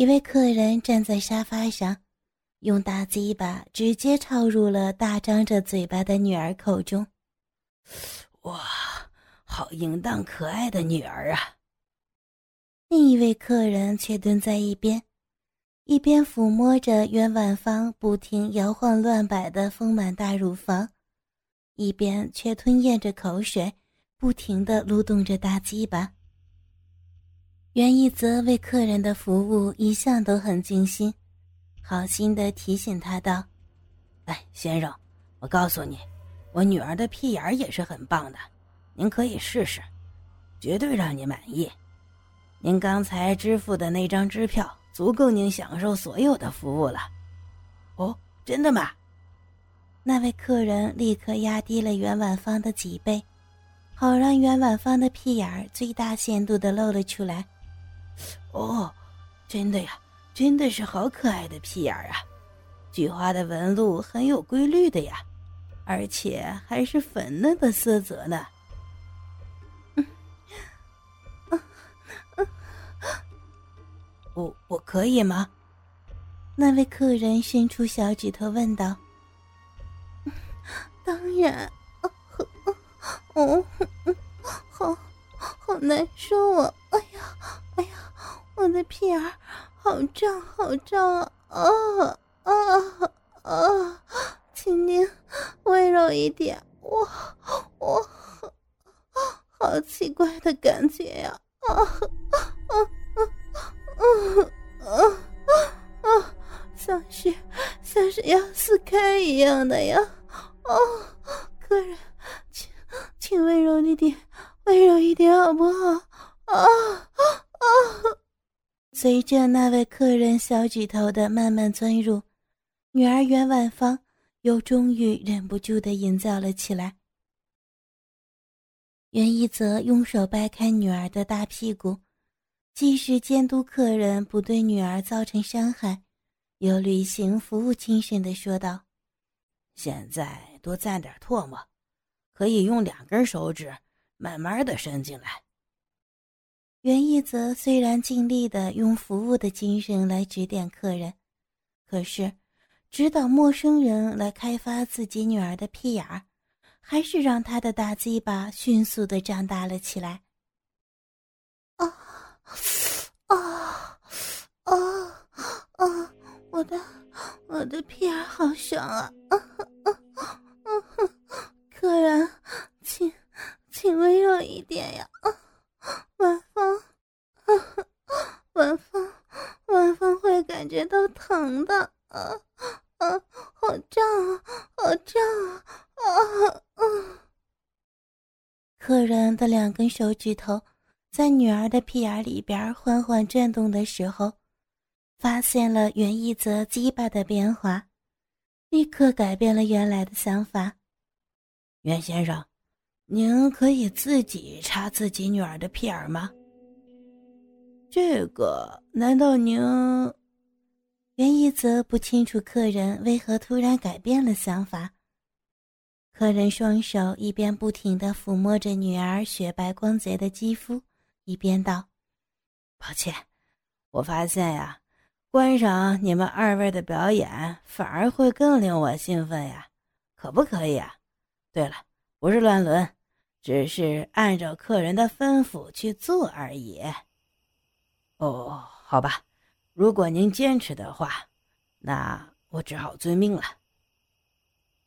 一位客人站在沙发上，用大鸡巴直接插入了大张着嘴巴的女儿口中。哇，好淫荡可爱的女儿啊！另一位客人却蹲在一边，一边抚摸着袁婉芳不停摇晃乱摆的丰满大乳房，一边却吞咽着口水，不停地蠕动着大鸡巴。袁一泽为客人的服务一向都很尽心，好心的提醒他道：“哎，先生，我告诉你，我女儿的屁眼儿也是很棒的，您可以试试，绝对让你满意。您刚才支付的那张支票足够您享受所有的服务了。”“哦，真的吗？”那位客人立刻压低了袁婉芳的脊背，好让袁婉芳的屁眼儿最大限度的露了出来。哦，真的呀，真的是好可爱的屁眼儿啊！菊花的纹路很有规律的呀，而且还是粉嫩的色泽呢。嗯，我我可以吗？那位客人伸出小指头问道。当然，哦，好好难受啊！我的屁眼好胀，好胀啊！啊啊啊！请您温柔一点，我我好奇怪的感觉呀！啊啊啊啊啊啊啊！像是像是要撕开一样的呀！啊，客人，请请温柔一点，温柔一点好不好？啊啊啊！随着那位客人小指头的慢慢钻入，女儿袁婉芳又终于忍不住的淫叫了起来。袁一泽用手掰开女儿的大屁股，既是监督客人不对女儿造成伤害，又履行服务精神的说道：“现在多蘸点唾沫，可以用两根手指慢慢的伸进来。”袁一泽虽然尽力的用服务的精神来指点客人，可是指导陌生人来开发自己女儿的屁眼儿，还是让他的大鸡巴迅速的长大了起来。啊啊啊啊！我的我的屁眼好爽啊！啊啊啊！客人，请请温柔一点呀！啊。晚风，晚风，晚风会感觉到疼的，啊啊，好胀啊，好胀啊，啊啊！客人的两根手指头在女儿的屁眼里边缓缓转动的时候，发现了袁一泽鸡巴的变化，立刻改变了原来的想法。袁先生。您可以自己插自己女儿的屁眼吗？这个难道您？袁一泽不清楚客人为何突然改变了想法。客人双手一边不停的抚摸着女儿雪白光洁的肌肤，一边道：“抱歉，我发现呀，观赏你们二位的表演反而会更令我兴奋呀，可不可以啊？对了，不是乱伦。”只是按照客人的吩咐去做而已。哦，好吧，如果您坚持的话，那我只好遵命了。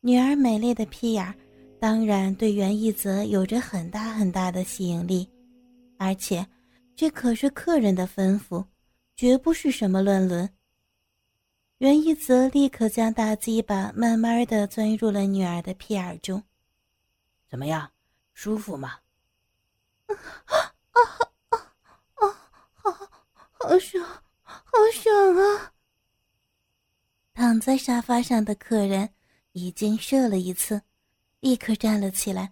女儿美丽的屁眼当然对袁一泽有着很大很大的吸引力，而且这可是客人的吩咐，绝不是什么乱伦。袁一泽立刻将大鸡巴慢慢的钻入了女儿的屁眼中。怎么样？舒服吗？啊啊啊啊！好，好爽，好爽啊！躺在沙发上的客人已经射了一次，立刻站了起来，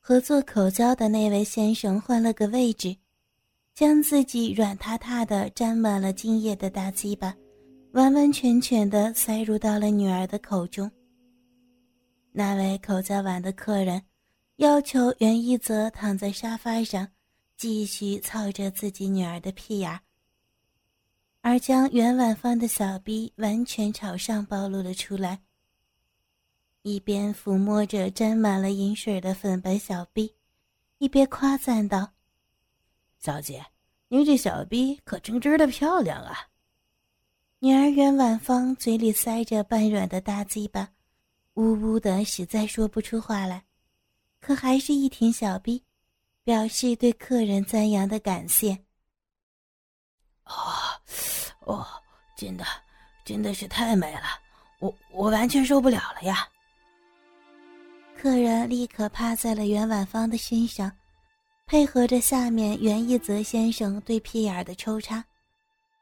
和做口交的那位先生换了个位置，将自己软塌塌的、沾满了精液的大鸡巴，完完全全的塞入到了女儿的口中。那位口交完的客人。要求袁一泽躺在沙发上，继续操着自己女儿的屁眼而将袁婉芳的小臂完全朝上暴露了出来。一边抚摸着沾满了银水的粉白小臂，一边夸赞道：“小姐，您这小臂可真真的漂亮啊！”女儿袁婉芳嘴里塞着半软的大鸡巴，呜呜的，实在说不出话来，可还是一挺小臂，表示对客人赞扬的感谢。哦，哦，真的，真的是太美了，我我完全受不了了呀！客人立刻趴在了袁婉芳的身上，配合着下面袁一泽先生对屁眼的抽插，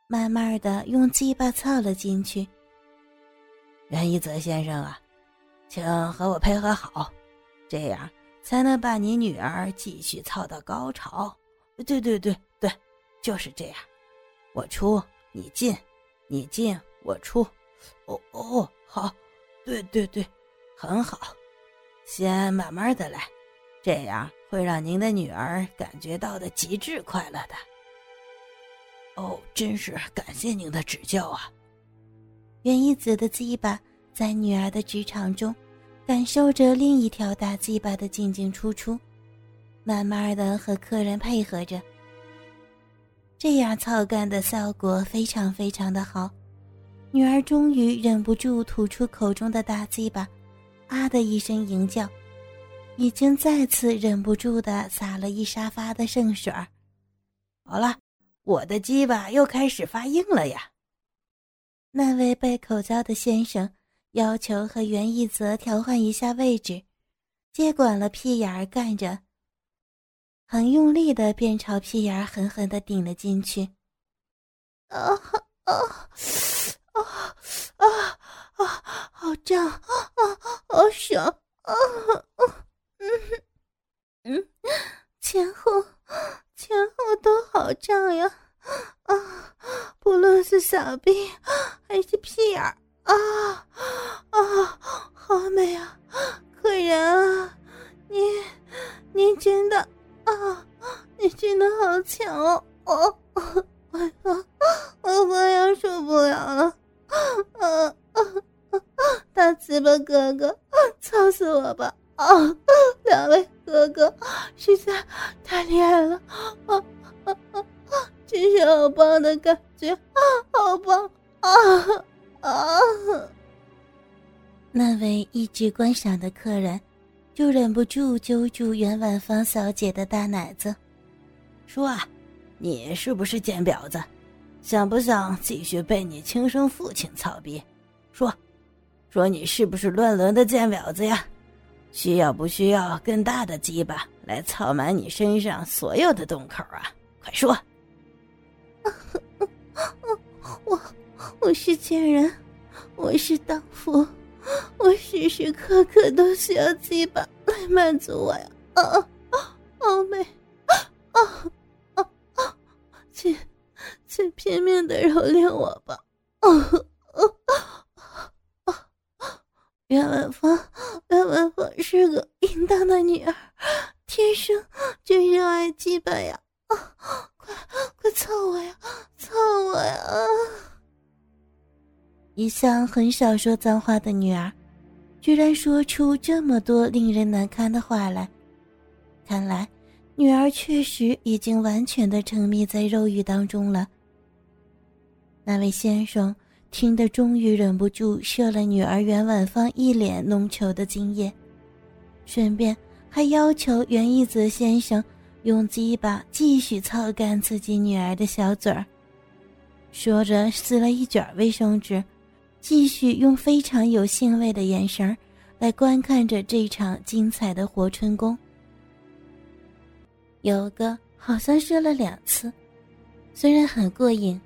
慢慢的用鸡巴操了进去。袁一泽先生啊，请和我配合好，这样才能把你女儿继续操到高潮。对对对对，就是这样，我出你进，你进我出。哦哦，好，对对对，很好。先慢慢的来，这样会让您的女儿感觉到的极致快乐的。哦，真是感谢您的指教啊！袁一子的鸡巴在女儿的职场中，感受着另一条大鸡巴的进进出出，慢慢的和客人配合着，这样操干的效果非常非常的好。女儿终于忍不住吐出口中的大鸡巴。啊的一声吟叫，已经再次忍不住的洒了一沙发的圣水儿。好了，我的鸡巴又开始发硬了呀！那位被口交的先生要求和袁一泽调换一下位置，接管了屁眼儿干着，很用力的便朝屁眼儿狠狠的顶了进去。啊啊啊啊！啊，好胀啊，好爽啊！嗯嗯，前后前后都好胀呀！啊，不论是小臂还是屁眼儿啊啊，好美啊！客人啊，你你真的，真的好强哦！哦，我我我快要受不了了！啊啊！大鸡巴哥哥，操死我吧！啊，两位哥哥实在太厉害了！啊啊啊！真是好棒的感觉，好棒啊啊！那位一直观赏的客人，就忍不住揪住袁婉芳小姐的大奶子，说：“啊，你是不是贱婊子？想不想继续被你亲生父亲操逼？说。”说你是不是乱伦的贱婊子呀？需要不需要更大的鸡巴来操满你身上所有的洞口啊？快说！我我是贱人，我是荡妇，我时时刻刻都需要鸡巴来满足我呀！啊啊！好美！啊啊！请请拼命的蹂躏我吧！啊啊！袁婉芳，袁婉芳是个淫荡的女儿，天生就热爱鸡巴呀！啊，快快操我呀，操我呀！一向很少说脏话的女儿，居然说出这么多令人难堪的话来，看来女儿确实已经完全的沉迷在肉欲当中了。那位先生。听得终于忍不住射了女儿袁婉芳一脸浓稠的精液，顺便还要求袁一泽先生用鸡巴继续操干自己女儿的小嘴儿。说着撕了一卷卫生纸，继续用非常有兴味的眼神来观看着这场精彩的活春宫。有个好像射了两次，虽然很过瘾。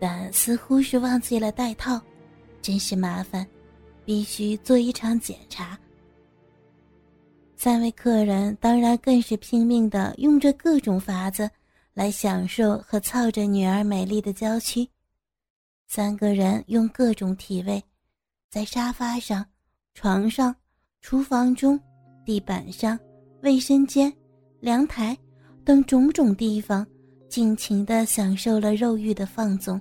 但似乎是忘记了带套，真是麻烦，必须做一场检查。三位客人当然更是拼命的用着各种法子来享受和操着女儿美丽的娇躯。三个人用各种体位，在沙发上、床上、厨房中、地板上、卫生间、阳台等种种地方，尽情的享受了肉欲的放纵。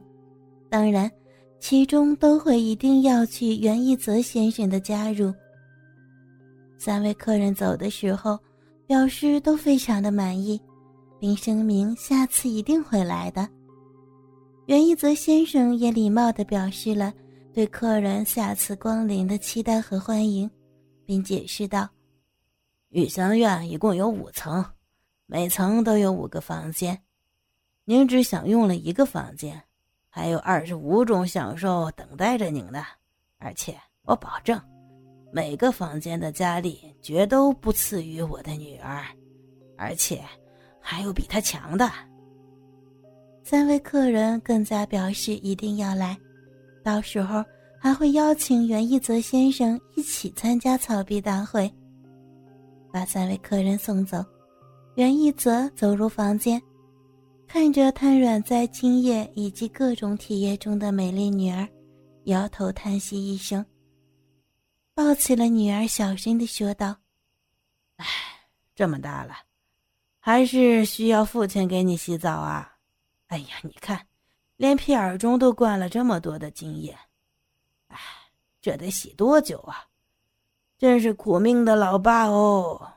当然，其中都会一定要去袁一泽先生的加入。三位客人走的时候，表示都非常的满意，并声明下次一定会来的。袁一泽先生也礼貌地表示了对客人下次光临的期待和欢迎，并解释道：“玉香院一共有五层，每层都有五个房间，您只享用了一个房间，还有二十五种享受等待着您呢。而且我保证，每个房间的佳丽绝都不次于我的女儿，而且还有比她强的。”三位客人更加表示一定要来，到时候还会邀请袁一泽先生一起参加草壁大会。把三位客人送走，袁一泽走入房间，看着瘫软在精液以及各种体液中的美丽女儿，摇头叹息一声，抱起了女儿，小声的说道：“哎，这么大了，还是需要父亲给你洗澡啊。”哎呀，你看，连屁眼中都灌了这么多的精液，哎，这得洗多久啊！真是苦命的老爸哦。